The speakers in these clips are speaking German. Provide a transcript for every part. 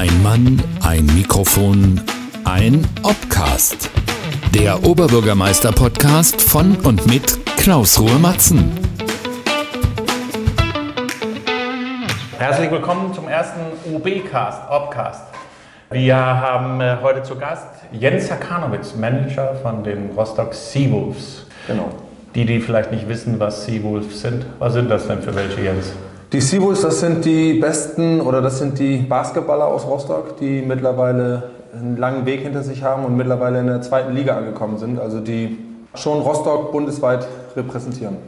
Ein Mann, ein Mikrofon, ein Obcast. Der Oberbürgermeister-Podcast von und mit Klaus Ruhe Matzen. Herzlich willkommen zum ersten OB-Cast, Obcast. Wir haben äh, heute zu Gast Jens Hakanowitz, Manager von den Rostock Seawolves. Genau. Die, die vielleicht nicht wissen, was Seawolves sind, was sind das denn für welche, Jens? Die Seawolves, das sind die besten oder das sind die Basketballer aus Rostock, die mittlerweile einen langen Weg hinter sich haben und mittlerweile in der zweiten Liga angekommen sind. Also die schon Rostock bundesweit repräsentieren.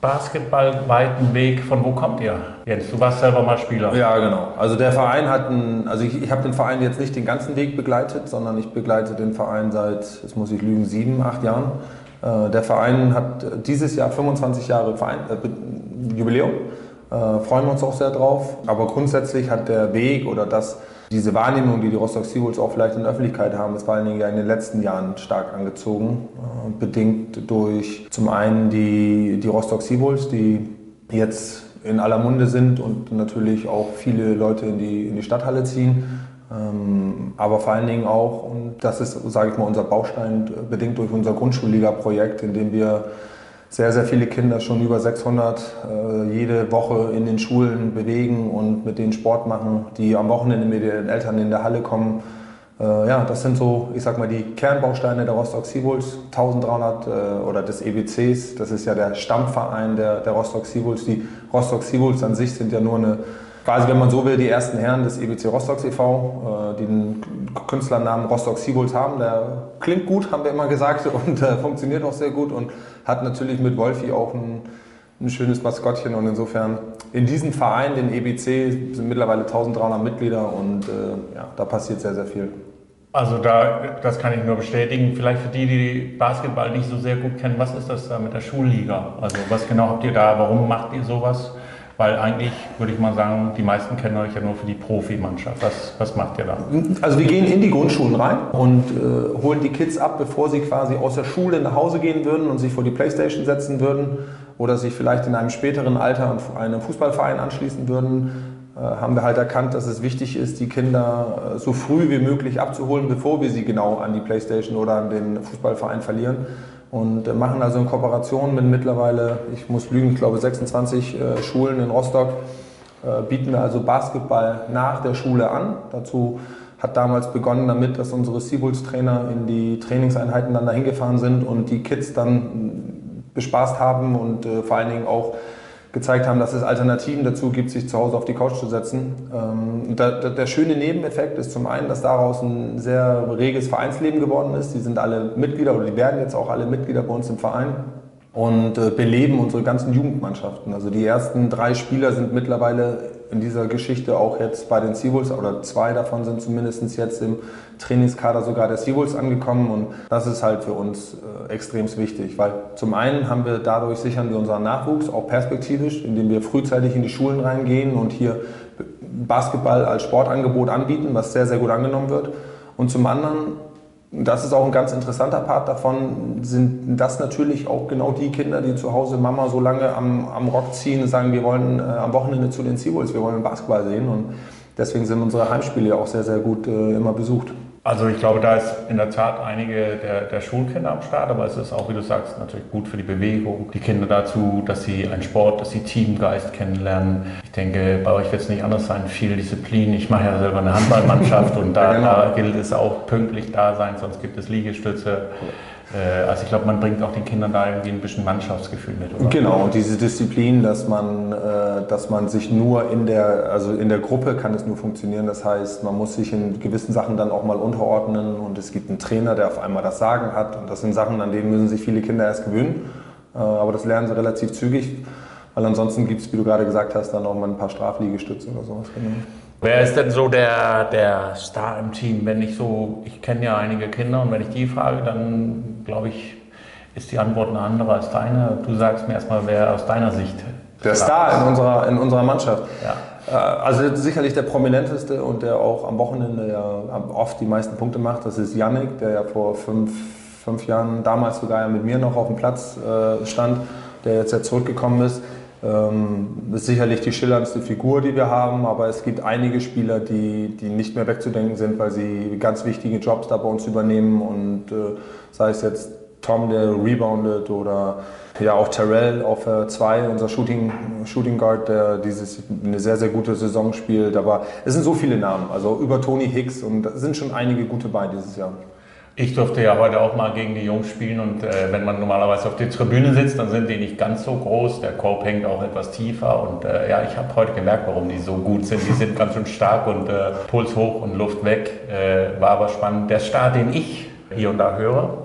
Basketball, weiten Weg, von wo kommt ihr? Jens, du warst selber mal Spieler. Ja, genau. Also der Verein hat einen, also ich, ich habe den Verein jetzt nicht den ganzen Weg begleitet, sondern ich begleite den Verein seit, jetzt muss ich lügen, sieben, acht Jahren. Äh, der Verein hat dieses Jahr 25 Jahre Verein, äh, Jubiläum. Äh, freuen wir uns auch sehr drauf. Aber grundsätzlich hat der Weg oder das, diese Wahrnehmung, die die Rostock Seawolves auch vielleicht in der Öffentlichkeit haben, ist vor allen Dingen ja in den letzten Jahren stark angezogen. Äh, bedingt durch zum einen die, die Rostock Seawolves, die jetzt in aller Munde sind und natürlich auch viele Leute in die, in die Stadthalle ziehen. Ähm, aber vor allen Dingen auch, und das ist, sage ich mal, unser Baustein, bedingt durch unser Grundschulliga-Projekt, in dem wir sehr, sehr viele Kinder, schon über 600, äh, jede Woche in den Schulen bewegen und mit denen Sport machen, die am Wochenende mit ihren Eltern in der Halle kommen. Äh, ja, das sind so, ich sag mal, die Kernbausteine der Rostock Seawolves, 1300 äh, oder des EBCs. Das ist ja der Stammverein der, der Rostock Seawolves. Die Rostock Seawolves an sich sind ja nur eine quasi, wenn man so will, die ersten Herren des EBC Rostock e.V., äh, die den Künstlernamen Rostock Seawolves haben. Der klingt gut, haben wir immer gesagt, und funktioniert auch sehr gut und hat natürlich mit Wolfi auch ein, ein schönes Maskottchen. Und insofern in diesem Verein, den EBC, sind mittlerweile 1300 Mitglieder und äh, ja, da passiert sehr, sehr viel. Also da, das kann ich nur bestätigen. Vielleicht für die, die Basketball nicht so sehr gut kennen, was ist das da mit der Schulliga? Also was genau habt ihr da? Warum macht ihr sowas? Weil eigentlich würde ich mal sagen, die meisten kennen euch ja nur für die Profimannschaft. Was, was macht ihr da? Also wir gehen in die Grundschulen rein und äh, holen die Kids ab, bevor sie quasi aus der Schule nach Hause gehen würden und sich vor die Playstation setzen würden oder sich vielleicht in einem späteren Alter einem Fußballverein anschließen würden. Äh, haben wir halt erkannt, dass es wichtig ist, die Kinder äh, so früh wie möglich abzuholen, bevor wir sie genau an die Playstation oder an den Fußballverein verlieren und machen also in Kooperation mit mittlerweile, ich muss lügen, ich glaube 26 äh, Schulen in Rostock, äh, bieten wir also Basketball nach der Schule an. Dazu hat damals begonnen damit, dass unsere Seabulls-Trainer in die Trainingseinheiten dann dahin gefahren sind und die Kids dann bespaßt haben und äh, vor allen Dingen auch gezeigt haben, dass es Alternativen dazu gibt, sich zu Hause auf die Couch zu setzen. Ähm, der, der, der, schöne Nebeneffekt ist zum einen, dass daraus ein sehr reges Vereinsleben geworden ist. Die sind alle Mitglieder oder die werden jetzt auch alle Mitglieder bei uns im Verein und äh, beleben unsere ganzen Jugendmannschaften. Also die ersten drei Spieler sind mittlerweile in dieser Geschichte auch jetzt bei den Seawolves oder zwei davon sind zumindest jetzt im Trainingskader sogar der Seawolves angekommen und das ist halt für uns äh, extrem wichtig, weil zum einen haben wir dadurch sichern wir unseren Nachwuchs auch perspektivisch, indem wir frühzeitig in die Schulen reingehen und hier Basketball als Sportangebot anbieten, was sehr, sehr gut angenommen wird. Und zum anderen das ist auch ein ganz interessanter Part davon, sind das natürlich auch genau die Kinder, die zu Hause Mama so lange am, am Rock ziehen und sagen, wir wollen äh, am Wochenende zu den Seawolves, wir wollen Basketball sehen und deswegen sind unsere Heimspiele auch sehr, sehr gut äh, immer besucht. Also ich glaube, da ist in der Tat einige der, der Schulkinder am Start, aber es ist auch, wie du sagst, natürlich gut für die Bewegung. Die Kinder dazu, dass sie einen Sport, dass sie Teamgeist kennenlernen. Ich denke, bei euch wird es nicht anders sein, viel Disziplin. Ich mache ja selber eine Handballmannschaft und da, genau. da gilt es auch pünktlich da sein, sonst gibt es Liegestütze. Äh, also ich glaube, man bringt auch den Kindern da irgendwie ein bisschen Mannschaftsgefühl mit. Oder? Genau, diese Disziplin, dass man, äh, dass man sich nur in der, also in der Gruppe kann es nur funktionieren. Das heißt, man muss sich in gewissen Sachen dann auch mal unterordnen und es gibt einen Trainer, der auf einmal das Sagen hat. Und das sind Sachen, an denen müssen sich viele Kinder erst gewöhnen. Äh, aber das lernen sie relativ zügig. Weil ansonsten gibt es, wie du gerade gesagt hast, dann auch mal ein paar Strafliegestütze oder sowas. Genau. Wer ist denn so der, der Star im Team? Wenn ich so, ich kenne ja einige Kinder und wenn ich die frage, dann glaube ich, ist die Antwort eine andere als deine. Du sagst mir erstmal, wer aus deiner Sicht. Der Star in unserer, in unserer Mannschaft. Ja. Äh, also sicherlich der prominenteste und der auch am Wochenende ja oft die meisten Punkte macht, das ist Yannick, der ja vor fünf, fünf Jahren damals sogar mit mir noch auf dem Platz äh, stand, der jetzt ja zurückgekommen ist. Ähm, ist sicherlich die schillerndste Figur, die wir haben, aber es gibt einige Spieler, die, die nicht mehr wegzudenken sind, weil sie ganz wichtige Jobs da bei uns übernehmen und äh, sei es jetzt Tom, der reboundet oder ja auch Terrell auf 2, unser Shooting, Shooting Guard, der dieses eine sehr, sehr gute Saison spielt. Aber es sind so viele Namen, also über Tony Hicks und da sind schon einige gute bei dieses Jahr. Ich durfte ja heute auch mal gegen die Jungs spielen und äh, wenn man normalerweise auf der Tribüne sitzt, dann sind die nicht ganz so groß. Der Korb hängt auch etwas tiefer und äh, ja, ich habe heute gemerkt, warum die so gut sind. Die sind ganz schön stark und äh, Puls hoch und Luft weg. Äh, war aber spannend. Der Start, den ich hier und da höre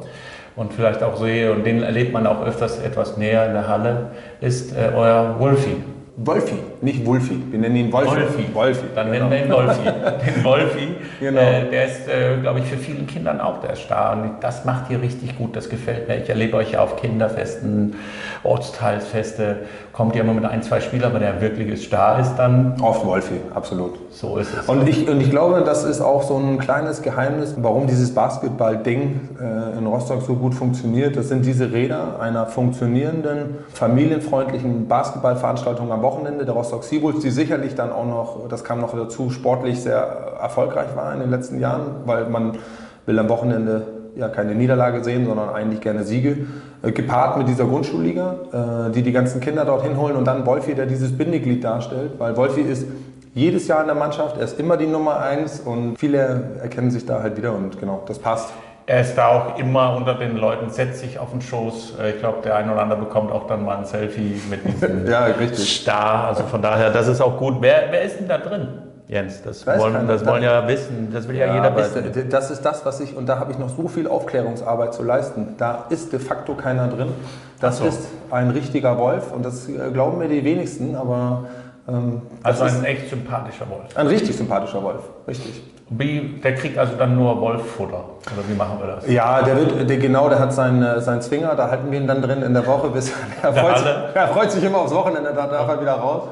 und vielleicht auch sehe und den erlebt man auch öfters etwas näher in der Halle, ist äh, euer Wolfi. Wolfi, nicht Wulfi. Wir nennen ihn Wolfi. Wolfi. Wolfi. Dann nennen wir ihn Wolfi. Den Wolfi, genau. äh, der ist, äh, glaube ich, für vielen Kindern auch der Star. Und das macht ihr richtig gut, das gefällt mir. Ich erlebe euch ja auf Kinderfesten, Ortsteilsfeste. Kommt ihr immer mit ein, zwei Spielern, aber der wirkliche Star ist dann... Oft Wolfi, absolut. So ist es. Und ich, und ich glaube, das ist auch so ein kleines Geheimnis, warum dieses Basketball-Ding äh, in Rostock so gut funktioniert. Das sind diese Räder einer funktionierenden, familienfreundlichen Basketballveranstaltung am Wochenende der Rostock Seabulls, die sicherlich dann auch noch, das kam noch dazu, sportlich sehr erfolgreich war in den letzten Jahren, weil man will am Wochenende ja keine Niederlage sehen, sondern eigentlich gerne Siege, äh, gepaart mit dieser Grundschulliga, äh, die die ganzen Kinder dorthin holen und dann Wolfi, der dieses Bindeglied darstellt, weil Wolfi ist jedes Jahr in der Mannschaft, er ist immer die Nummer eins und viele erkennen sich da halt wieder und genau, das passt. Er ist da auch immer unter den Leuten, setzt sich auf den Schoß. Äh, ich glaube, der eine oder andere bekommt auch dann mal ein Selfie mit diesem ja, richtig. Star. Also von daher, das ist auch gut. Wer, wer ist denn da drin? Jens, das Weiß wollen, das wollen ja wissen, das will ja, Ja, jeder wissen. Das ist das, was ich, und da habe ich noch so viel Aufklärungsarbeit zu leisten. Da ist de facto keiner drin. Das so. ist ein richtiger Wolf und das äh, glauben mir die wenigsten, aber ähm, das Also ist ein echt sympathischer Wolf. ein richtig sympathischer Wolf. Richtig. Wie, der kriegt also dann nur Wolffutter. Oder wie machen wir das? Ja, der wird, der, genau, der hat seinen, äh, seinen Zwinger, da halten wir ihn dann drin in der Woche, bis er freut, sich, er freut sich immer aufs Wochenende, da darf er wieder raus.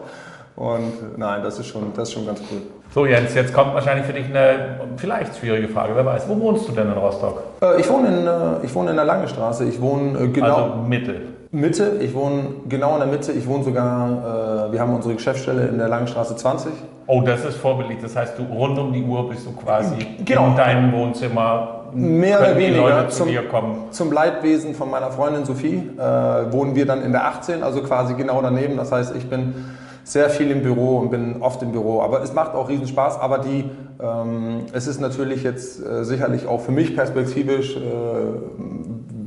Und äh, nein, das ist schon, das ist schon ganz cool. So Jens, jetzt kommt wahrscheinlich für dich eine vielleicht schwierige Frage. Wer weiß, wo wohnst du denn in Rostock? Äh, ich, wohne in, äh, ich wohne in der Lange Straße. Ich wohne äh, genau. Also Mitte. Mitte, ich wohne genau in der Mitte. Ich wohne sogar, äh, wir haben unsere Geschäftsstelle in der Langenstraße 20. Oh, das ist vorbildlich. Das heißt, du rund um die Uhr bist du quasi Genau. in deinem Wohnzimmer. Mehr oder weniger Leute zu zum- dir kommen. Zum Leidwesen von meiner Freundin Sophie äh, wohnen wir dann in der 18, also quasi genau daneben. Das heißt, ich bin sehr viel im Büro und bin oft im Büro. Aber es macht auch riesen Spaß. Aber die, ähm, es ist natürlich jetzt äh, sicherlich auch für mich perspektivisch, äh,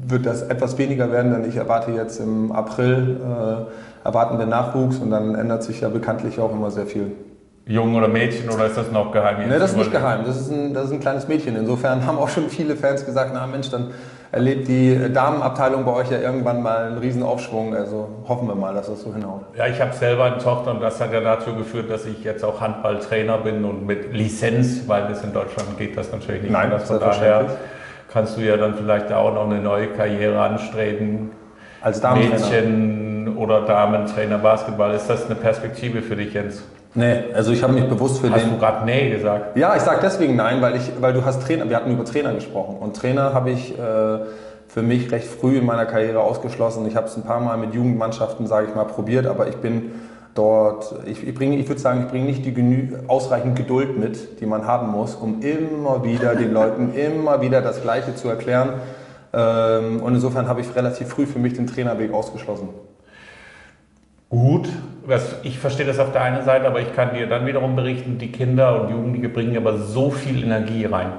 wird das etwas weniger werden, denn ich erwarte jetzt im April, äh, erwarten wir Nachwuchs und dann ändert sich ja bekanntlich auch immer sehr viel. Jung oder Mädchen oder ist das noch geheim? jetzt Ne, das ist nicht geheim, das ist, ein, das ist ein kleines Mädchen. Insofern haben auch schon viele Fans gesagt, na Mensch, dann erlebt die Damenabteilung bei euch ja irgendwann mal einen riesen Aufschwung. Also hoffen wir mal, dass das so hinhaut. Ja, ich habe selber eine Tochter und das hat ja dazu geführt, dass ich jetzt auch Handballtrainer bin und mit Lizenz, weil das in Deutschland geht das natürlich nicht Nein, anders. Von daher. Kannst du ja dann vielleicht auch noch eine neue Karriere anstreben. Als Damentrainer. Mädchen oder Damentrainer Basketball. Ist das eine Perspektive für dich, Jens? Nee, also ich habe mich bewusst für Hast den... du gerade Nee gesagt? Ja, ich sage deswegen nein, weil, ich, weil du hast Trainer, wir hatten über Trainer gesprochen. Und Trainer habe ich äh, für mich recht früh in meiner Karriere ausgeschlossen. Ich habe es ein paar Mal mit Jugendmannschaften, sage ich mal, probiert, aber ich bin dort, ich, ich, bringe, ich würde sagen, ich bringe nicht die genü ausreichend Geduld mit, die man haben muss, um immer wieder den Leuten immer wieder das Gleiche zu erklären. Ähm, und insofern habe ich relativ früh für mich den Trainerweg ausgeschlossen. Gut. Ich verstehe das auf der einen Seite, aber ich kann dir dann wiederum berichten, die Kinder und Jugendliche bringen aber so viel Energie rein.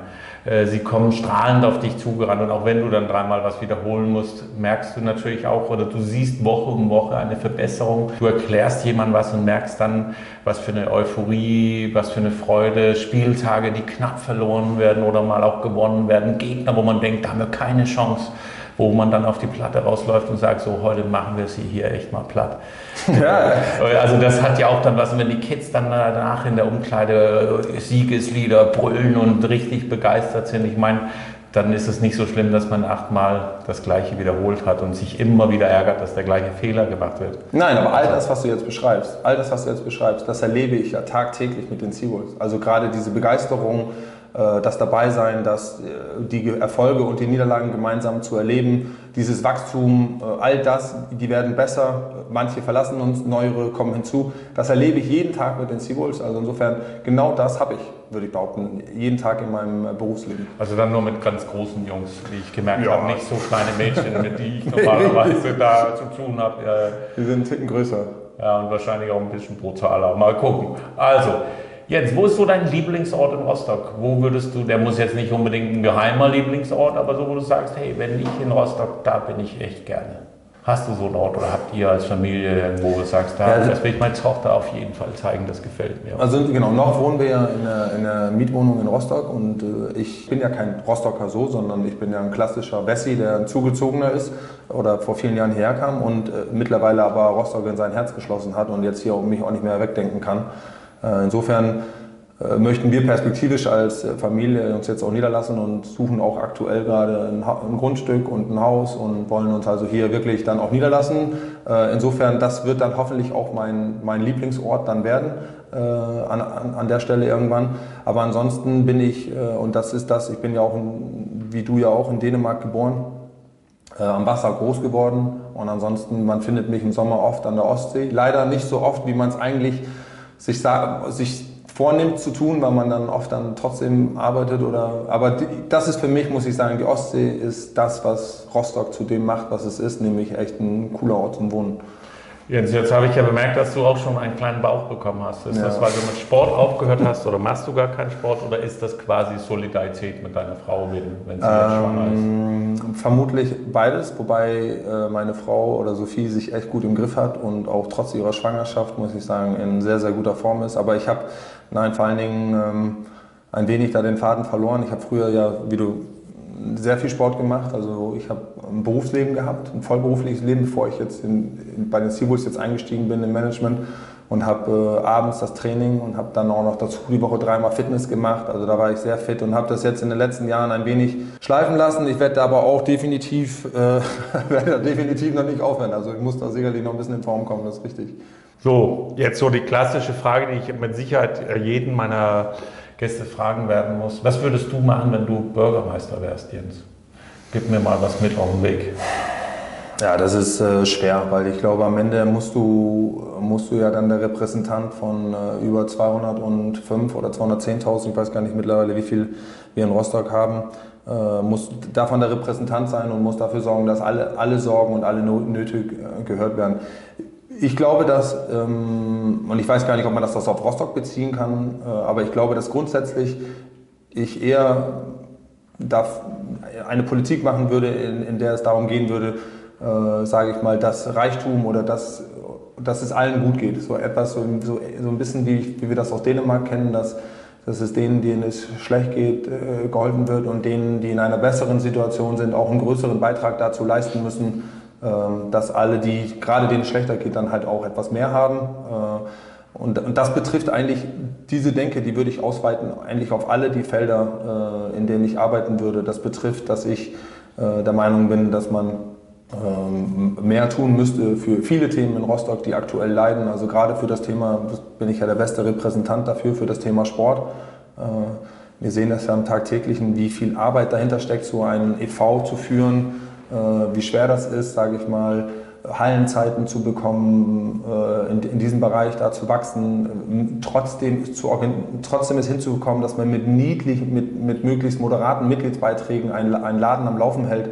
Äh, Sie kommen strahlend auf dich zugerannt und auch wenn du dann dreimal was wiederholen musst, merkst du natürlich auch oder du siehst Woche um Woche eine Verbesserung. Du erklärst jemandem was und merkst dann, was für eine Euphorie, was für eine Freude, Spieltage, die knapp verloren werden oder mal auch gewonnen werden, Gegner, wo man denkt, da haben wir keine Chance, wo man dann auf die Platte rausläuft und sagt, so heute machen wir sie hier echt mal platt. Ja, Also das hat ja auch dann was, wenn die Kids dann danach in der Umkleide Siegeslieder brüllen und richtig begeistert sind. Ich meine, dann ist es nicht so schlimm, dass man achtmal das Gleiche wiederholt hat und sich immer wieder ärgert, dass der gleiche Fehler gemacht wird. Nein, aber all das, was du jetzt beschreibst, all das, was du jetzt beschreibst, das erlebe ich ja tagtäglich mit den Seawolves. Also gerade diese Begeisterung, das Dabeisein, das, äh, die Erfolge und die Niederlagen gemeinsam zu erleben, dieses Wachstum, äh, all das, die werden besser, manche verlassen uns, neuere kommen hinzu. Das erlebe ich jeden Tag mit den Seawolves, also insofern genau das habe ich, würde ich behaupten, jeden Tag in meinem Berufsleben. Also dann nur mit ganz großen Jungs, wie ich gemerkt ja. habe, nicht so kleine Mädchen, mit denen ich normalerweise da zu tun habe. Die sind einen Ticken größer. Ja, und wahrscheinlich auch ein bisschen brutaler. Mal gucken. Also, Jens, wo ist so dein Lieblingsort in Rostock? Wo würdest du, der muss jetzt nicht unbedingt ein geheimer Lieblingsort, aber so, wo du sagst, hey, wenn ich in Rostock, da bin ich echt gerne. Hast du so einen Ort oder habt ihr als Familie irgendwo, wo du sagst, da, ja, also, das will ich meiner Tochter auf jeden Fall zeigen, das gefällt mir. Also genau, noch wohnen wir ja in einer, in einer Mietwohnung in Rostock und äh, ich bin ja kein Rostocker so, sondern ich bin ja ein klassischer Wessi, der ein Zugezogener ist oder vor vielen Jahren hierher kam und äh, mittlerweile aber Rostock in sein Herz geschlossen hat und jetzt hier mich auch nicht mehr wegdenken kann. Äh, insofern äh, möchten wir perspektivisch als äh, Familie uns jetzt auch niederlassen und suchen auch aktuell gerade ein, Grundstück und ein Haus und wollen uns also hier wirklich dann auch niederlassen. Insofern, das wird dann hoffentlich auch mein, mein Lieblingsort dann werden an, an, an der Stelle irgendwann. Aber ansonsten bin ich, und das ist das, ich bin ja auch, in, wie du ja auch, in Dänemark geboren, am Wasser groß geworden und ansonsten, man findet mich im Sommer oft an der Ostsee. Leider nicht so oft, wie man es eigentlich sich, sich vornimmt zu tun, weil man dann oft dann trotzdem arbeitet oder, aber das ist für mich, muss ich sagen, die Ostsee ist das, was Rostock zu dem macht, was es ist, nämlich echt ein cooler Ort zum Wohnen. Jens, jetzt habe ich ja bemerkt, dass du auch schon einen kleinen Bauch bekommen hast. Ist ja. das, weil du mit Sport aufgehört hast oder machst du gar keinen Sport oder ist das quasi Solidarität mit deiner Frau, wenn, sie ähm, jetzt schwanger ist? Vermutlich beides, wobei äh, meine Frau oder Sophie sich echt gut im Griff hat und auch trotz ihrer Schwangerschaft, muss ich sagen, in sehr, sehr guter Form ist. Aber ich habe, nein, vor allen Dingen ähm, ein wenig da den Faden verloren. Ich habe früher ja, wie du sehr viel Sport gemacht. Also ich habe ein Berufsleben gehabt, ein vollberufliches Leben, bevor ich jetzt in, in, bei den Seawolves jetzt eingestiegen bin im Management und habe äh, abends das Training und habe dann auch noch dazu die Woche dreimal Fitness gemacht. Also da war ich sehr fit und habe das jetzt in den letzten Jahren ein wenig schleifen lassen. Ich werde aber auch definitiv, äh, werde definitiv noch nicht aufhören. Also ich muss da sicherlich noch ein bisschen in Form kommen, das ist richtig. So, jetzt so die klassische Frage, die ich mit Sicherheit äh, jeden meiner Gäste fragen werden muss. Was würdest du machen, wenn du Bürgermeister wärst, Jens? Gib mir mal was mit auf den Weg. Ja, das ist äh, schwer, weil ich glaube, am Ende musst du, musst du ja dann der Repräsentant von äh, über 205 oder 210.000, ich weiß gar nicht mittlerweile, wie viel wir in Rostock haben, äh, muss davon der Repräsentant sein und muss dafür sorgen, dass alle, alle Sorgen und alle Nöte äh, gehört werden. Ich glaube, dass, ähm, und ich weiß gar nicht, ob man das auf Rostock beziehen kann, äh, aber ich glaube, dass grundsätzlich ich eher eine Politik machen würde, in, in der es darum gehen würde, äh, sage ich mal, dass Reichtum oder dass, dass es allen gut geht. So etwas, so, so, so ein bisschen wie, wie wir das aus Dänemark kennen, dass, dass es denen, denen es schlecht geht, äh, geholfen wird und denen, die in einer besseren Situation sind, auch einen größeren Beitrag dazu leisten müssen, dass alle, die gerade denen schlechter geht, dann halt auch etwas mehr haben. Äh, und, das betrifft eigentlich diese Denke, die würde ich ausweiten, eigentlich auf alle die Felder, äh, in denen ich arbeiten würde. Das betrifft, dass ich äh, der Meinung bin, dass man ähm, mehr tun müsste für viele Themen in Rostock, die aktuell leiden. Also gerade für das Thema, bin ich ja der beste Repräsentant dafür, für das Thema Sport. Wir sehen das ja am tagtäglichen, wie viel Arbeit dahinter steckt, so einen e.V. zu führen wie schwer das ist, sage ich mal, Hallenzeiten zu bekommen, äh, in, in, diesem Bereich da zu wachsen, trotzdem, zu, trotzdem es hinzubekommen, dass man mit, niedlich, mit, mit möglichst moderaten Mitgliedsbeiträgen einen, einen Laden am Laufen hält.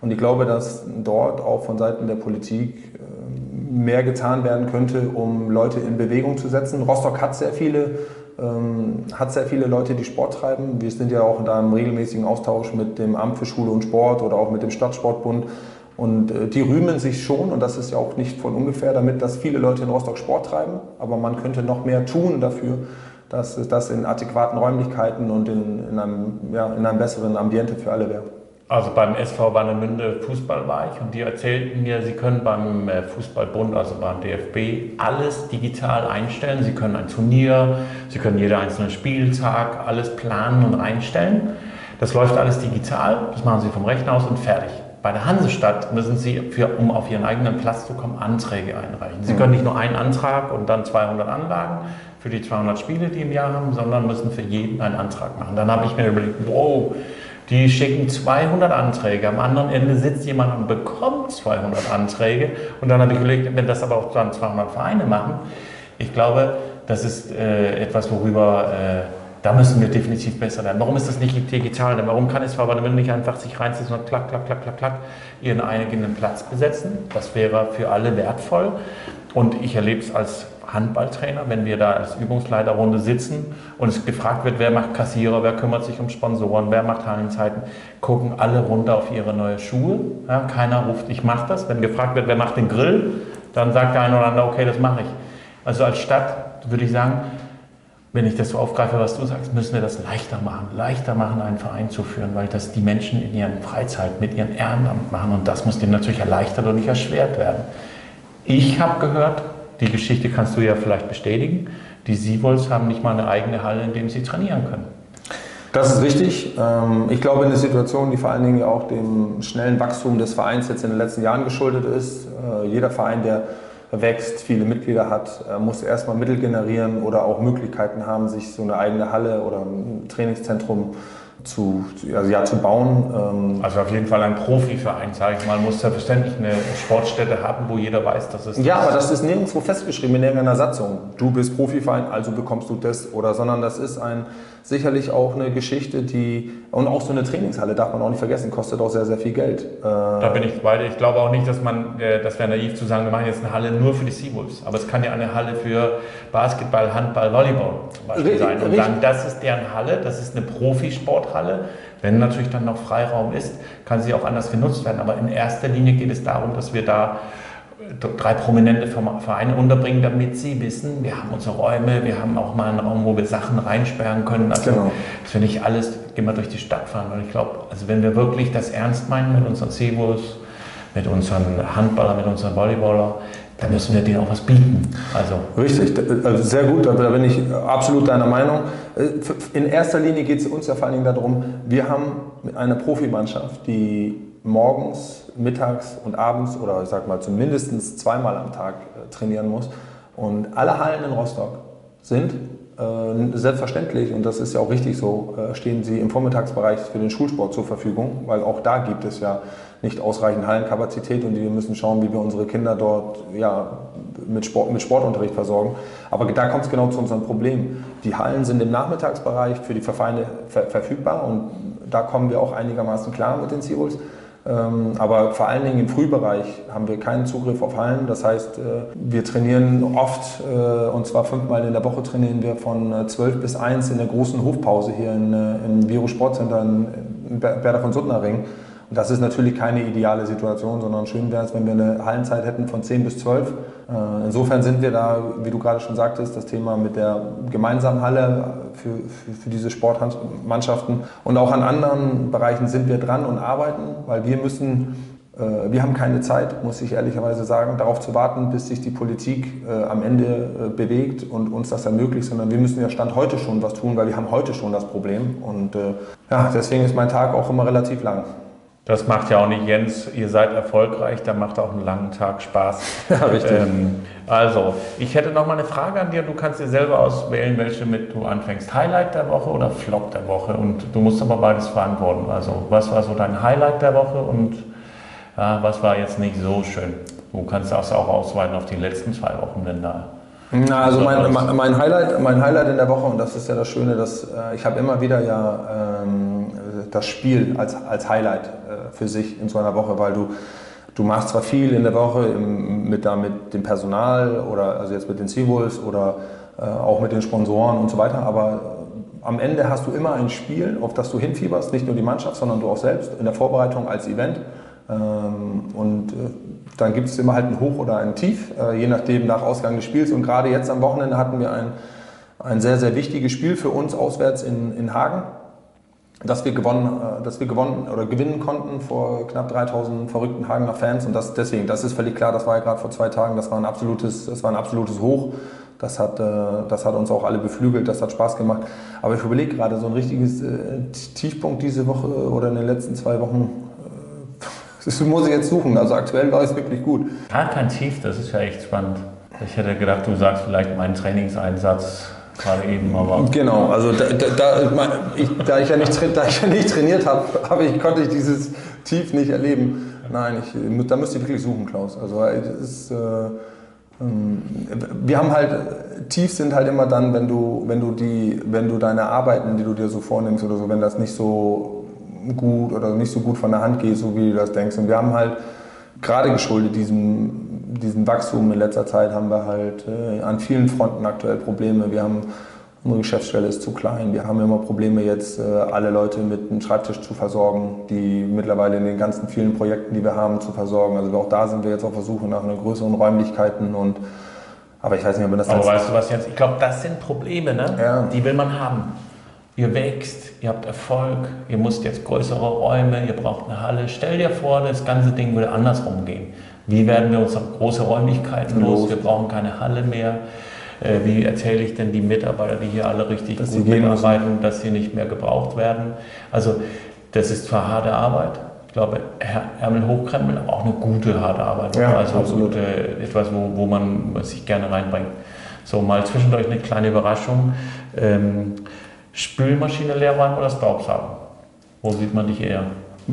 Und ich glaube, dass dort auch von Seiten der Politik äh, mehr getan werden könnte, um Leute in Bewegung zu setzen. Rostock hat sehr viele ähm, hat sehr viele Leute, die Sport treiben. Wir sind ja auch in einem regelmäßigen Austausch mit dem Amt für Schule und Sport oder auch mit dem Stadtsportbund. Und äh, die rühmen sich schon, und das ist ja auch nicht von ungefähr, damit, dass viele Leute in Rostock Sport treiben. Aber man könnte noch mehr tun dafür, dass das in adäquaten Räumlichkeiten und in, in, einem, ja, in einem besseren Ambiente für alle wäre. Also beim SV Warnemünde Fußball war ich und die erzählten mir, sie können beim äh, Fußballbund, also beim DFB, alles digital einstellen. Sie können ein Turnier, sie können jeden einzelnen Spieltag alles planen und einstellen. Das läuft alles digital, das machen sie vom Rechner aus und fertig. Bei der Hansestadt müssen Sie, für, um auf Ihren eigenen Platz zu kommen, Anträge einreichen. Sie können nicht nur einen Antrag und dann 200 Anlagen für die 200 Spiele, die im Jahr haben, sondern müssen für jeden einen Antrag machen. Dann habe ich mir überlegt, wow, die schicken 200 Anträge, am anderen Ende sitzt jemand und bekommt 200 Anträge. Und dann habe ich überlegt, wenn das aber auch dann 200 Vereine machen, ich glaube, das ist äh, etwas, worüber äh, da müssen wir definitiv besser werden. Warum ist das nicht digital? Warum kann es Verband nicht einfach sich reinsetzen und klack, klack, klack, klack, klack ihren eigenen Platz besetzen? Das wäre für alle wertvoll. Und ich erlebe es als Handballtrainer, wenn wir da als Übungsleiterrunde sitzen und es gefragt wird, wer macht Kassierer, wer kümmert sich um Sponsoren, wer macht Hallenzeiten, gucken alle runter auf ihre neue Schuhe. Ja, keiner ruft, ich mache das. Wenn gefragt wird, wer macht den Grill, dann sagt der eine oder andere, okay, das mache ich. Also als Stadt würde ich sagen, wenn ich das so aufgreife, was du sagst, müssen wir das leichter machen. Leichter machen, einen Verein zu führen, weil das die Menschen in ihren Freizeit mit ihrem Ehrenamt machen und das muss denen natürlich erleichtert und nicht erschwert werden. Ich habe gehört, die Geschichte kannst du ja vielleicht bestätigen, die Siewols haben nicht mal eine eigene Halle, in der sie trainieren können. Das ist richtig. Ähm, ich glaube, in der Situation, die vor allen Dingen auch dem schnellen Wachstum des Vereins jetzt in den letzten Jahren geschuldet ist, äh, jeder Verein, der wächst, viele Mitglieder hat, äh, muss erstmal Mittel generieren oder auch Möglichkeiten haben, sich so eine eigene Halle oder ein Trainingszentrum zu, also ja, zu bauen. Ähm also auf jeden Fall ein Profiverein, sage ich mal, muss selbstverständlich eine Sportstätte haben, wo jeder weiß, dass es. Ja, aber das ist nirgendwo festgeschrieben in irgendeiner Satzung. Du bist Profiverein, also bekommst du das oder, sondern das ist ein sicherlich auch eine Geschichte, die und auch so eine Trainingshalle darf man auch nicht vergessen, kostet auch sehr sehr viel Geld. Da bin ich bei Ich glaube auch nicht, dass man, äh, das wäre naiv zu sagen, wir machen jetzt eine Halle nur für die Seawolves, aber es kann ja eine Halle für Basketball, Handball, Volleyball zum Beispiel sein und sagen, das ist deren Halle, das ist eine Profisporthalle. Wenn natürlich dann noch Freiraum ist, kann sie auch anders genutzt werden. Aber in erster Linie geht es darum, dass wir da drei prominente Vereine unterbringen, damit sie wissen, wir haben unsere Räume, wir haben auch mal einen Raum, wo wir Sachen reinsperren können. Also, genau. dass wir nicht alles immer durch die Stadt fahren. Und ich glaube, also wenn wir wirklich das ernst meinen mit unseren Cebus, mit unseren Handballern, mit unseren Volleyballer, dann müssen wir denen auch was bieten. Also. Richtig, also sehr gut, da bin ich absolut deiner Meinung. In erster Linie geht es uns ja vor allen Dingen darum, wir haben eine Profimannschaft, die morgens, mittags und abends oder ich sag mal zumindest zweimal am Tag äh, trainieren muss. Und alle Hallen in Rostock sind äh, selbstverständlich, und das ist ja auch richtig so, äh, stehen sie im Vormittagsbereich für den Schulsport zur Verfügung, weil auch da gibt es ja nicht ausreichend Hallenkapazität und wir müssen schauen, wie wir unsere Kinder dort ja, mit, Sport, mit Sportunterricht versorgen. Aber da kommt es genau zu unserem Problem. Die Hallen sind im Nachmittagsbereich für die Vereine ver verfügbar und da kommen wir auch einigermaßen klar mit den Seawolves. Ähm, aber vor allen Dingen im Frühbereich haben wir keinen Zugriff auf Hallen. Das heißt, äh, wir trainieren oft, äh, und zwar fünfmal in der Woche trainieren wir von 12 äh, bis 1 in der großen Hofpause hier im Viro Sportcenter in Berda von Suttnerring. Und das ist natürlich keine ideale Situation, sondern schön wäre es, wenn wir eine Hallenzeit hätten von 10 bis 12. Äh, insofern sind wir da, wie du gerade schon sagtest, das Thema mit der gemeinsamen Halle für, für, für diese Sportmannschaften. Und auch an anderen Bereichen sind wir dran und arbeiten, weil wir müssen äh, wir haben keine Zeit, muss ich ehrlicherweise sagen, darauf zu warten, bis sich die Politik äh, am Ende bewegt und uns das ermöglicht, sondern wir müssen ja Stand heute schon was tun, weil wir haben heute schon das Problem. Und ja, deswegen ist mein Tag auch immer relativ lang. Das macht ja auch nicht Jens, ihr seid erfolgreich, da macht auch einen langen Tag Spaß. Ja, richtig. Ähm, also, ich hätte noch mal eine Frage an dir. Du kannst dir selber auswählen, welche mit du anfängst. Highlight der Woche oder Flop der Woche? Und du musst aber beides verantworten. Also, was war so dein Highlight der Woche und ja, was war jetzt nicht so schön? Du kannst das auch ausweiten auf die letzten zwei Wochen, denn da na, also mein, mein, Highlight, mein Highlight in der Woche, und das ist ja das Schöne, dass äh, ich habe immer wieder ja ähm, das Spiel als, als Highlight äh, für sich in so einer Woche, weil du, du machst zwar viel in der Woche im, mit, da, mit dem Personal oder also jetzt mit den Seawolves oder äh, auch mit den Sponsoren und so weiter, aber am Ende hast du immer ein Spiel, auf das du hinfieberst, nicht nur die Mannschaft, sondern du auch selbst in der Vorbereitung als Event. Ähm, und äh, dann gibt es immer halt ein Hoch oder ein Tief, äh, je nachdem nach Ausgang des Spiels. Und gerade jetzt am Wochenende hatten wir ein, ein sehr, sehr wichtiges Spiel für uns auswärts in, in Hagen, das wir, gewonnen, äh, dass wir gewonnen oder gewinnen konnten vor knapp 3000 verrückten Hagener Fans. Und das, deswegen, das ist völlig klar, das war ja gerade vor zwei Tagen, das war ein absolutes, das war ein absolutes Hoch. Das hat, das hat uns auch alle beflügelt, das hat Spaß gemacht. Aber ich überlege gerade, so ein richtiges Tiefpunkt diese Woche oder in den letzten zwei Wochen Das muss ich jetzt suchen. Also aktuell läuft es wirklich gut. Gar kein Tief, das ist ja echt spannend. Ich hätte gedacht, du sagst vielleicht meinen Trainingseinsatz gerade eben, aber. Genau, also da, da, ich, da ich, ja nicht, da ich ja nicht trainiert habe, hab ich, konnte ich dieses Tief nicht erleben. Nein, ich, da müsst ihr wirklich suchen, Klaus. Also ist, äh, ähm, wir haben halt, tief sind halt immer dann, wenn du, wenn du die, wenn du deine Arbeiten, die du dir so vornimmst oder so, wenn das nicht so gut oder nicht so gut von der Hand geht, so wie du das denkst. Und wir haben halt gerade geschuldet diesem, diesem Wachstum in letzter Zeit haben wir halt äh, an vielen Fronten aktuell Probleme. Wir haben Unsere Geschäftsstelle ist zu klein. Wir haben immer Probleme jetzt, äh, alle Leute mit einem Schreibtisch zu versorgen, die mittlerweile in den ganzen vielen Projekten, die wir haben, zu versorgen. Also auch da sind wir jetzt auf der Suche nach größeren Räumlichkeiten und aber ich weiß nicht, ob das Aber weißt du was jetzt? Ich glaube, das sind Probleme, ne? Ja. Die will man haben. Ihr wächst, ihr habt Erfolg, ihr müsst jetzt größere Räume, ihr braucht eine Halle. Stell dir vor, das ganze Ding würde andersrum gehen. Wie werden wir uns auf große Räumlichkeiten los? Wir brauchen keine Halle mehr. Äh, wie erzähle ich denn die Mitarbeiter, die hier alle richtig dass gut mitarbeiten, dass sie nicht mehr gebraucht werden? Also das ist zwar harte Arbeit, ich glaube, Herr Ärmel hochkrempeln, aber auch eine gute, harte Arbeit. Ja, also absolut. Gute, etwas, wo, wo man sich gerne reinbringt. So, mal zwischendurch eine kleine Überraschung. Ähm, Spülmaschine leer räumen oder Staubsaugen? Wo sieht man dich eher?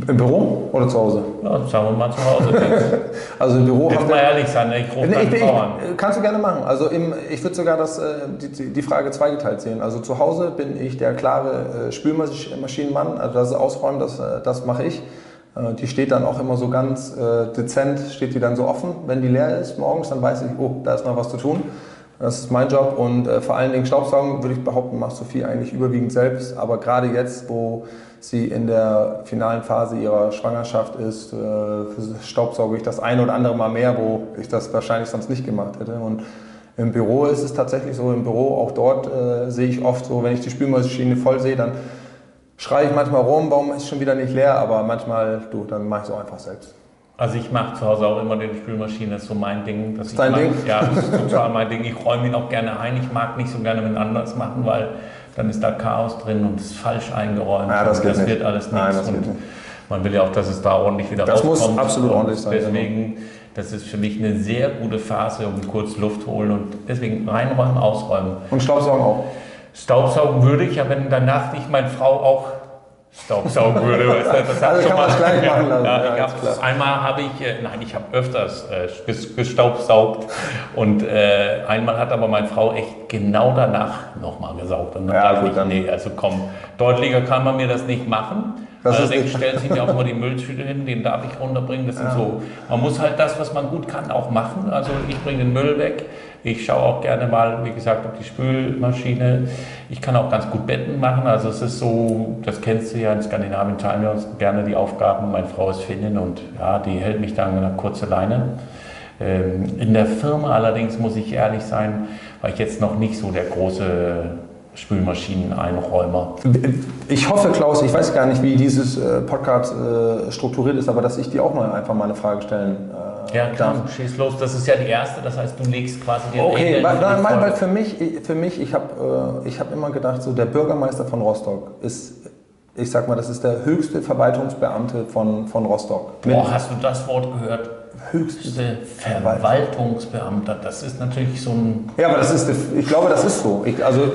Im Büro oder zu Hause? Ja, sagen wir mal zu Hause. also im Büro. Jetzt mal ehrlich sein, ich rufe nee, ich, ich, Kannst du gerne machen. Also im, ich würde sogar das, äh, die, die Frage zweigeteilt sehen. Also zu Hause bin ich der klare äh, Spülmaschinenmann. Also das Ausräumen, das, äh, das mache ich. Die steht dann auch immer so ganz dezent, steht die dann so offen. Wenn die leer ist morgens, dann weiß ich, oh, da ist noch was zu tun. Das ist mein Job und vor allen Dingen Staubsaugen, würde ich behaupten, macht Sophie eigentlich überwiegend selbst. Aber gerade jetzt, wo sie in der finalen Phase ihrer Schwangerschaft ist, äh, staubsauge ich das ein oder andere Mal mehr, wo ich das wahrscheinlich sonst nicht gemacht hätte. Und im Büro ist es tatsächlich so, im Büro, auch dort äh, sehe ich oft so, wenn ich die Spülmaschine voll sehe, dann schreie ich manchmal rum, warum ist schon wieder nicht leer, aber manchmal, du, dann mache ich es auch einfach selbst. Also ich mache zu Hause auch immer die Spülmaschine, das ist so mein Ding. Das ist dein Ding? Ja, das ist total mein Ding. Ich räume ihn auch gerne ein. Ich mag nicht so gerne mit anders machen, weil dann ist da Chaos drin und es ist falsch eingeräumt. Ja, das, das wird alles nichts. Nein, das und nicht. Man will ja auch, dass es da ordentlich wieder das rauskommt. Das muss absolut ordentlich sein. Deswegen, das ist für mich eine sehr gute Phase, um kurz Luft holen und deswegen reinräumen, ausräumen. Und Staubsaugen auch? Staubsaugen würde ich, ja, wenn danach nicht meine Frau auch Staubsaugen würde. Weißt du, das also kann man es gleich machen lassen. Ja, ja, hab, einmal habe ich, äh, nein, ich habe öfters äh, gestaubsaugt und äh, einmal hat aber meine Frau echt genau danach nochmal gesaugt. Und dann ja, dachte gut, ich, nee, also komm, deutlicher kann man mir das nicht machen. Das Allerdings stellt sich mir auch immer die Mülltüte hin, den darf ich runterbringen. Das ja. so, man muss halt das, was man gut kann, auch machen. Also ich bringe den Müll weg. Ich schaue auch gerne mal, wie gesagt, auf die Spülmaschine. Ich kann auch ganz gut Betten machen. Also es ist so, das kennst du ja, in Skandinavien teilen wir uns gerne die Aufgaben. Meine Frau ist Finnin und ja, die hält mich dann eine kurze Leine. Ähm, in der Firma allerdings muss ich ehrlich sein, war ich jetzt noch nicht so der große Spülmaschinen-Einräumer. Ich hoffe, Klaus, ich weiß gar nicht, wie dieses äh, Podcast äh, strukturiert ist, aber dass ich dir auch mal einfach mal eine Frage stellen äh, Ja, klar, darf. schieß los. Das ist ja die erste, das heißt, du legst quasi den Okay, weil, nein, weil für mich, für mich ich habe äh, hab immer gedacht, so der Bürgermeister von Rostock ist ich sag mal, das ist der höchste Verwaltungsbeamte von, von Rostock. Boah, hast du das Wort gehört? höchste Verwaltungsbeamter. Das ist natürlich so ein. Ja, aber das ist, ich glaube, das ist so. Ich, also,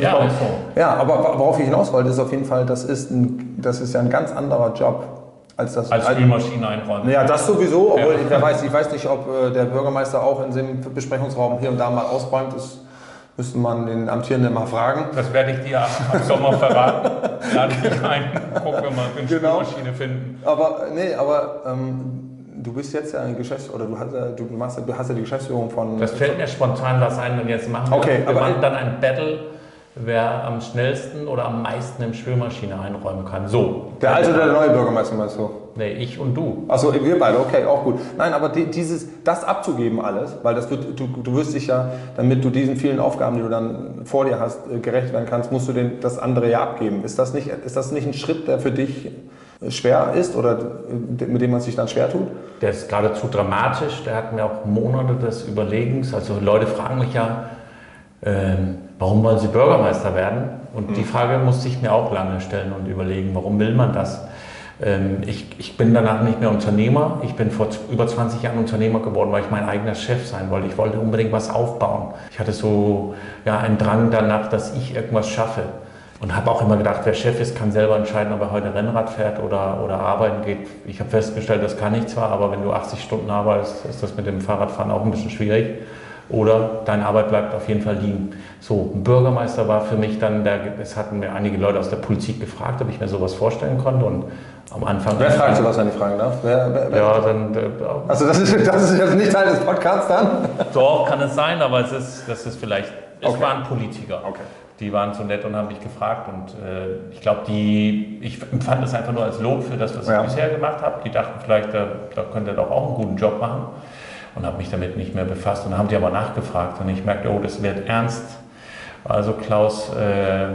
ja, auch, so. ja, aber worauf ich hinaus wollte, ist auf jeden Fall, das ist, ein, das ist ja ein ganz anderer Job. Als, das, als Spülmaschine einräumen. Ja, das sowieso, obwohl ja. wer weiß, ich weiß nicht, ob äh, der Bürgermeister auch in dem Besprechungsraum hier und da mal ausräumt. Das müsste man den Amtierenden mal fragen. Das werde ich dir am Sommer verraten. Lade dich ein, gucken wir mal, ob wir eine genau. Spülmaschine finden. Aber, nee, aber ähm, du bist jetzt ja ein Geschäfts- oder du hast, ja, du, machst, du hast ja die Geschäftsführung von. Das fällt mir spontan was ein, wenn wir jetzt machen. Okay, wir aber machen dann ein Battle, wer am schnellsten oder am meisten in Spülmaschine einräumen kann. So. Der alte oder der neue Bürgermeister meinst du? Nee, ich und du. Achso, wir beide, okay, auch gut. Nein, aber die, dieses, das abzugeben alles, weil das wird, du, du wirst dich ja, damit du diesen vielen Aufgaben, die du dann vor dir hast, äh, gerecht werden kannst, musst du den, das andere ja abgeben. Ist das nicht, ist das nicht ein Schritt, der für dich schwer ist oder mit dem man sich dann schwer tut? Der ist geradezu dramatisch. Der hat mir auch Monate des Überlegens. Also Leute fragen mich ja, ähm, warum wollen Sie Bürgermeister werden? Und mhm. die Frage musste ich mir auch lange stellen und überlegen, warum will man das? Ähm, ich, ich bin danach nicht mehr Unternehmer. Ich bin vor über 20 Jahren Unternehmer geworden, weil ich mein eigener Chef sein wollte. Ich wollte unbedingt was aufbauen. Ich hatte so ja, einen Drang danach, dass ich irgendwas schaffe. Und habe auch immer gedacht, wer Chef ist, kann selber entscheiden, ob er heute Rennrad fährt oder, oder arbeiten geht. Ich habe festgestellt, das kann ich zwar, aber wenn du 80 Stunden arbeitest, ist das mit dem Fahrradfahren auch ein bisschen schwierig. Oder deine Arbeit bleibt auf jeden Fall liegen. So, ein Bürgermeister war für mich dann, der, es hatten mir einige Leute aus der Politik gefragt, ob ich mir sowas vorstellen konnte. Und am Anfang. Wer fragt sowas, wenn ich fragen darf? Wer, wer, wer? Ja, dann. Äh, also, das ist, das ist jetzt nicht Teil des Podcasts dann? Doch, kann es sein, aber es ist, das ist vielleicht. Es Okay. waren Politiker. Okay. Die waren so nett und haben mich gefragt. Und äh, ich glaube, die. Ich empfand das einfach nur als Lob für das, was Ja. ich bisher gemacht habe. Die dachten vielleicht, da, da könnte er doch auch einen guten Job machen. Und habe mich damit nicht mehr befasst. Und dann haben die aber nachgefragt. Und ich merkte, oh, das wird ernst. Also Klaus. Äh,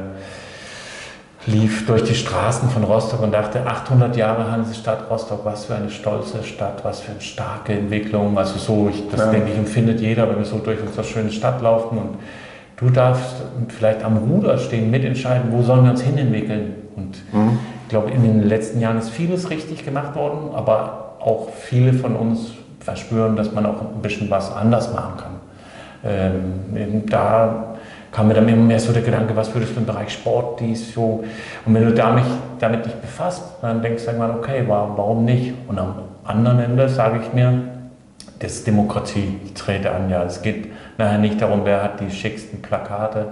lief durch die Straßen von Rostock und dachte, 800 Jahre Hansestadt Rostock, was für eine stolze Stadt, was für eine starke Entwicklung. Also so, ich, das Ja. denke ich, empfindet jeder, wenn wir so durch unsere schöne Stadt laufen und du darfst vielleicht am Ruder stehen, mitentscheiden, wo sollen wir uns hinentwickeln. Und ich glaube, in den letzten Jahren ist vieles richtig gemacht worden, aber auch viele von uns verspüren, dass man auch ein bisschen was anders machen kann. Ähm, da kam mir dann immer mehr so der Gedanke, was würdest du im Bereich Sport, dies, so. Und wenn du damit, damit dich befasst, dann denkst du irgendwann, okay, wa- warum nicht? Und am anderen Ende sage ich mir, das ist Demokratie, ich trete an, ja. Es geht nachher nicht darum, wer hat die schicksten Plakate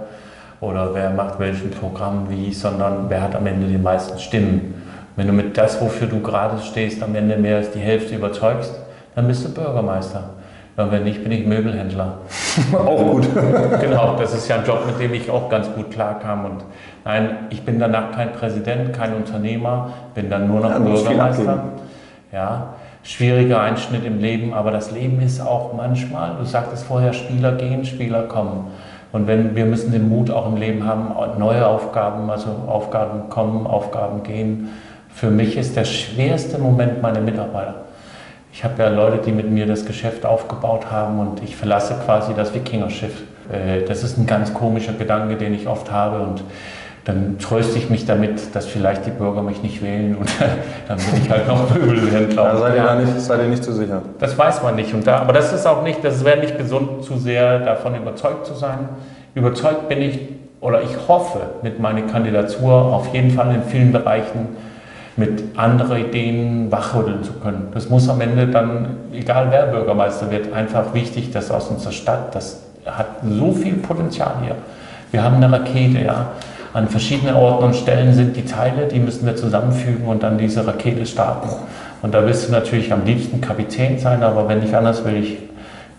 oder wer macht welchen Programm wie, sondern wer hat am Ende die meisten Stimmen. Wenn du mit das, wofür du gerade stehst, am Ende mehr als die Hälfte überzeugst, dann bist du Bürgermeister. Und wenn nicht, bin ich Möbelhändler. Auch gut. Genau, das ist ja ein Job, mit dem ich auch ganz gut klarkam. Und nein, ich bin danach kein Präsident, kein Unternehmer, bin dann nur noch Ja, Bürgermeister. Ja, schwieriger Einschnitt im Leben, aber das Leben ist auch manchmal, du sagtest vorher, Spieler gehen, Spieler kommen. Und wenn wir müssen den Mut auch im Leben haben, neue Aufgaben, also Aufgaben kommen, Aufgaben gehen. Für mich ist der schwerste Moment meine Mitarbeiter. Ich habe ja Leute, die mit mir das Geschäft aufgebaut haben und ich verlasse quasi das Wikingerschiff. Äh, Das ist ein ganz komischer Gedanke, den ich oft habe und dann tröste ich mich damit, dass vielleicht die Bürger mich nicht wählen und dann bin ich halt noch Möbelhändler. Da seid ihr, Ja. da nicht, seid ihr nicht zu sicher. Das weiß man nicht. Und da, aber das ist auch nicht, das wäre nicht gesund, zu sehr davon überzeugt zu sein. Überzeugt bin ich oder ich hoffe mit meiner Kandidatur auf jeden Fall in vielen Bereichen mit anderen Ideen wachrütteln zu können. Das muss am Ende dann, egal wer Bürgermeister wird, einfach wichtig, dass aus unserer Stadt, das hat so viel Potenzial hier. Wir haben eine Rakete, ja. An verschiedenen Orten und Stellen sind die Teile, die müssen wir zusammenfügen und dann diese Rakete starten. Und da willst du natürlich am liebsten Kapitän sein, aber wenn nicht anders, will ich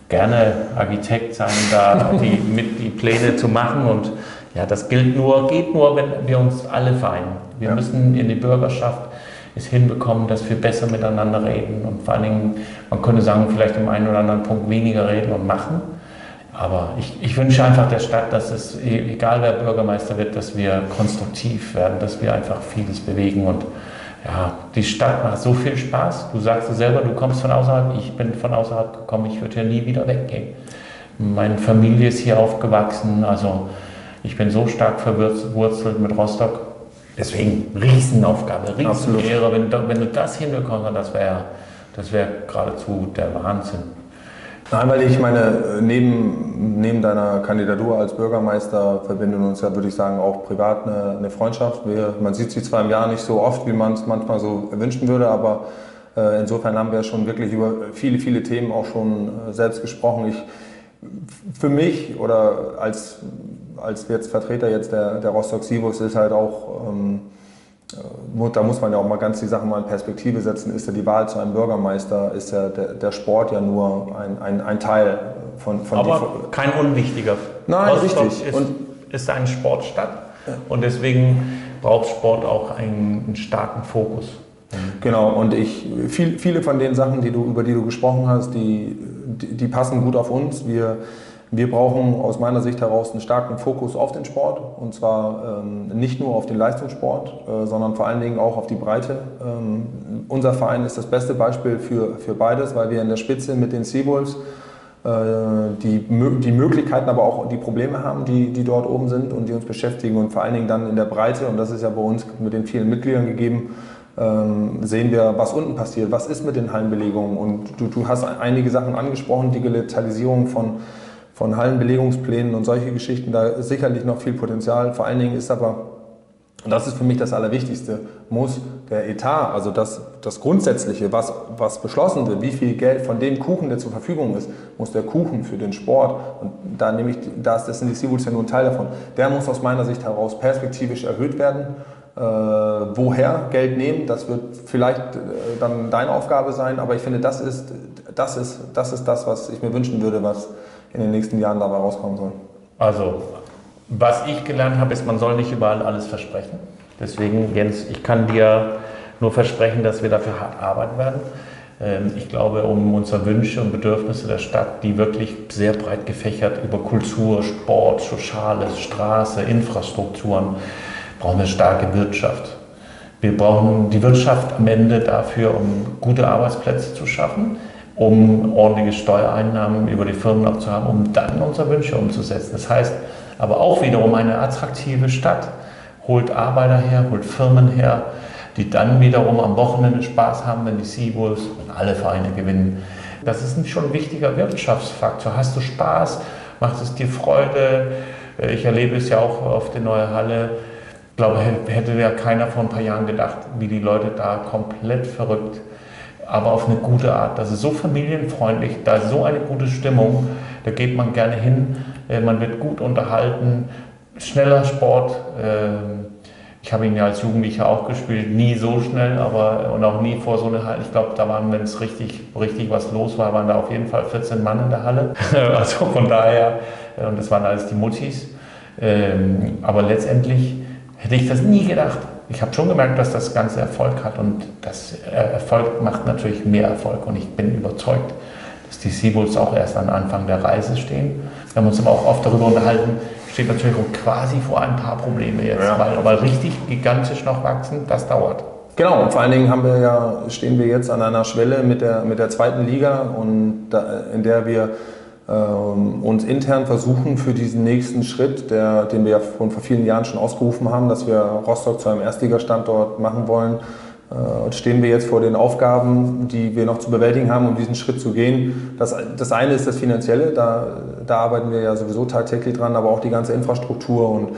gerne Architekt sein, da die, mit die Pläne zu machen. Und ja, das gilt nur, geht nur, wenn wir uns alle vereinen. Wir Ja. müssen in die Bürgerschaft es hinbekommen, dass wir besser miteinander reden und vor allen Dingen, man könnte sagen, vielleicht im einen oder anderen Punkt weniger reden und machen. Aber ich, ich wünsche einfach der Stadt, dass es, e- egal wer Bürgermeister wird, dass wir konstruktiv werden, dass wir einfach vieles bewegen. Und ja, die Stadt macht so viel Spaß. Du sagst es selber, du kommst von außerhalb, ich bin von außerhalb gekommen, ich würde hier nie wieder weggehen. Meine Familie ist hier aufgewachsen, also ich bin so stark verwurzelt mit Rostock. Deswegen Riesenaufgabe. Riesenehre. Wenn, du- wenn du das hinbekommst, das wäre das wär geradezu der Wahnsinn. Nein, weil ich meine, neben, neben deiner Kandidatur als Bürgermeister verbinden uns ja, würde ich sagen, auch privat eine, eine Freundschaft. Wir, man sieht sich zwar im Jahr nicht so oft, wie man es manchmal so wünschen würde, aber äh, insofern haben wir schon wirklich über viele, viele Themen auch schon äh, selbst gesprochen. Ich, für mich oder als, als jetzt Vertreter jetzt der, der Rostock Sivus ist halt auch, ähm, äh, da muss man ja auch mal ganz die Sachen mal in Perspektive setzen, ist ja die Wahl zu einem Bürgermeister, ist ja der, der Sport ja nur ein, ein, ein Teil von, von Aber kein unwichtiger. Nein, Rostock richtig. Ist, Und- ist eine Sportstadt und deswegen braucht Sport auch einen, einen starken Fokus. Genau, und ich, viel, viele von den Sachen, die du, über die du gesprochen hast, die, die, die passen gut auf uns. Wir, wir brauchen aus meiner Sicht heraus einen starken Fokus auf den Sport und zwar ähm, nicht nur auf den Leistungssport, äh, sondern vor allen Dingen auch auf die Breite. Ähm, unser Verein ist das beste Beispiel für, für beides, weil wir in der Spitze mit den Seawolves äh, die, die Möglichkeiten, aber auch die Probleme haben, die, die dort oben sind und die uns beschäftigen und vor allen Dingen dann in der Breite, und das ist ja bei uns mit den vielen Mitgliedern gegeben, ähm, sehen wir, was unten passiert, was ist mit den Hallenbelegungen. Und du, du hast einige Sachen angesprochen, Digitalisierung von, von Hallenbelegungsplänen und solche Geschichten, da ist sicherlich noch viel Potenzial. Vor allen Dingen ist aber und das ist für mich das Allerwichtigste, muss der Etat, also das, das Grundsätzliche, was, was beschlossen wird, wie viel Geld von dem Kuchen, der zur Verfügung ist, muss der Kuchen für den Sport, und da nehme ich, das, das sind die Seawoods ja nur ein Teil davon, der muss aus meiner Sicht heraus perspektivisch erhöht werden. Äh, woher Geld nehmen, das wird vielleicht äh, dann deine Aufgabe sein, aber ich finde, das ist, das, ist, das ist das, was ich mir wünschen würde, was in den nächsten Jahren dabei rauskommen soll. Also was ich gelernt habe, ist, man soll nicht überall alles versprechen. Deswegen, Jens, ich kann dir nur versprechen, dass wir dafür hart arbeiten werden. Ähm, ich glaube, um unsere Wünsche und Bedürfnisse der Stadt, die wirklich sehr breit gefächert über Kultur, Sport, Soziales, Straße, Infrastrukturen, brauchen wir starke Wirtschaft. Wir brauchen die Wirtschaft am Ende dafür, um gute Arbeitsplätze zu schaffen, um ordentliche Steuereinnahmen über die Firmen auch zu haben, um dann unsere Wünsche umzusetzen. Das heißt, aber auch wiederum eine attraktive Stadt. Holt Arbeiter her, holt Firmen her, die dann wiederum am Wochenende Spaß haben, wenn die Seabulls und alle Vereine gewinnen. Das ist schon ein wichtiger Wirtschaftsfaktor. Hast du Spaß? Macht es dir Freude? Ich erlebe es ja auch auf der neuen Halle. Ich glaube, hätte ja keiner vor ein paar Jahren gedacht, wie die Leute da komplett verrückt, aber auf eine gute Art. Das ist so familienfreundlich, da ist so eine gute Stimmung, da geht man gerne hin. Äh, man wird gut unterhalten, schneller Sport. Ähm, ich habe ihn ja als Jugendlicher auch gespielt, nie so schnell, aber und auch nie vor so einer Halle. Ich glaube, da waren, wenn es richtig, richtig was los war, waren da auf jeden Fall 14 Mann in der Halle. also von daher, äh, und das waren alles die Muttis. Ähm, aber letztendlich hätte ich das nie gedacht. Ich habe schon gemerkt, dass das Ganze Erfolg hat und das Erfolg macht natürlich mehr Erfolg und ich bin überzeugt, dass die Seabulls auch erst am Anfang der Reise stehen. Wir haben uns aber auch oft darüber unterhalten, steht natürlich auch quasi vor ein paar Probleme jetzt, ja. weil aber richtig gigantisch noch wachsen, das dauert. Genau, und vor allen Dingen haben wir ja, stehen wir jetzt an einer Schwelle mit der, mit der zweiten Liga, und da, in der wir uns intern versuchen für diesen nächsten Schritt, der, den wir ja vor, vielen Jahren schon ausgerufen haben, dass wir Rostock zu einem Erstligastandort machen wollen, äh, stehen wir jetzt vor den Aufgaben, die wir noch zu bewältigen haben, um diesen Schritt zu gehen. Das, das eine ist das Finanzielle, da, da arbeiten wir ja sowieso tagtäglich dran, aber auch die ganze Infrastruktur und ähm,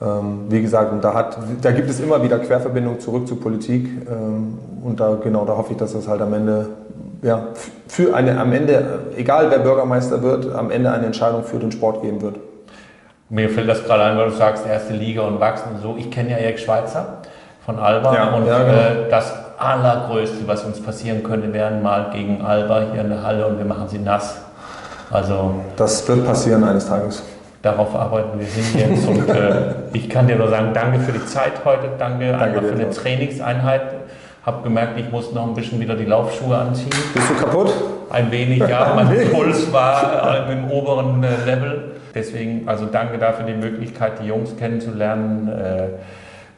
wie gesagt, da, hat, da gibt es immer wieder Querverbindungen zurück zur Politik ähm, und da, genau, da hoffe ich, dass das halt am Ende, ja, für eine, am Ende, egal wer Bürgermeister wird, am Ende eine Entscheidung für den Sport geben wird. Mir fällt das gerade ein, weil du sagst, erste Liga und wachsen und so. Ich kenne ja Erik Schweizer von Alba. Ja, und ja, genau. äh, das Allergrößte, was uns passieren könnte, wären mal gegen Alba hier in der Halle und wir machen sie nass. Also, das wird passieren eines Tages. Darauf arbeiten wir hin jetzt. Und äh, ich kann dir nur sagen, danke für die Zeit heute, danke, danke für eine Trainingseinheit. Habe gemerkt, ich muss noch ein bisschen wieder die Laufschuhe anziehen. Bist du kaputt? Ein wenig, ja. Mein Puls war äh, im oberen äh, Level. Deswegen, also danke dafür die Möglichkeit, die Jungs kennenzulernen. Äh,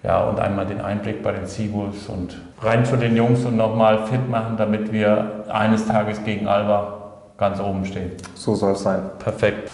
ja, und einmal den Einblick bei den Seawolves und rein zu den Jungs und nochmal fit machen, damit wir eines Tages gegen Alba ganz oben stehen. So soll es sein. Perfekt.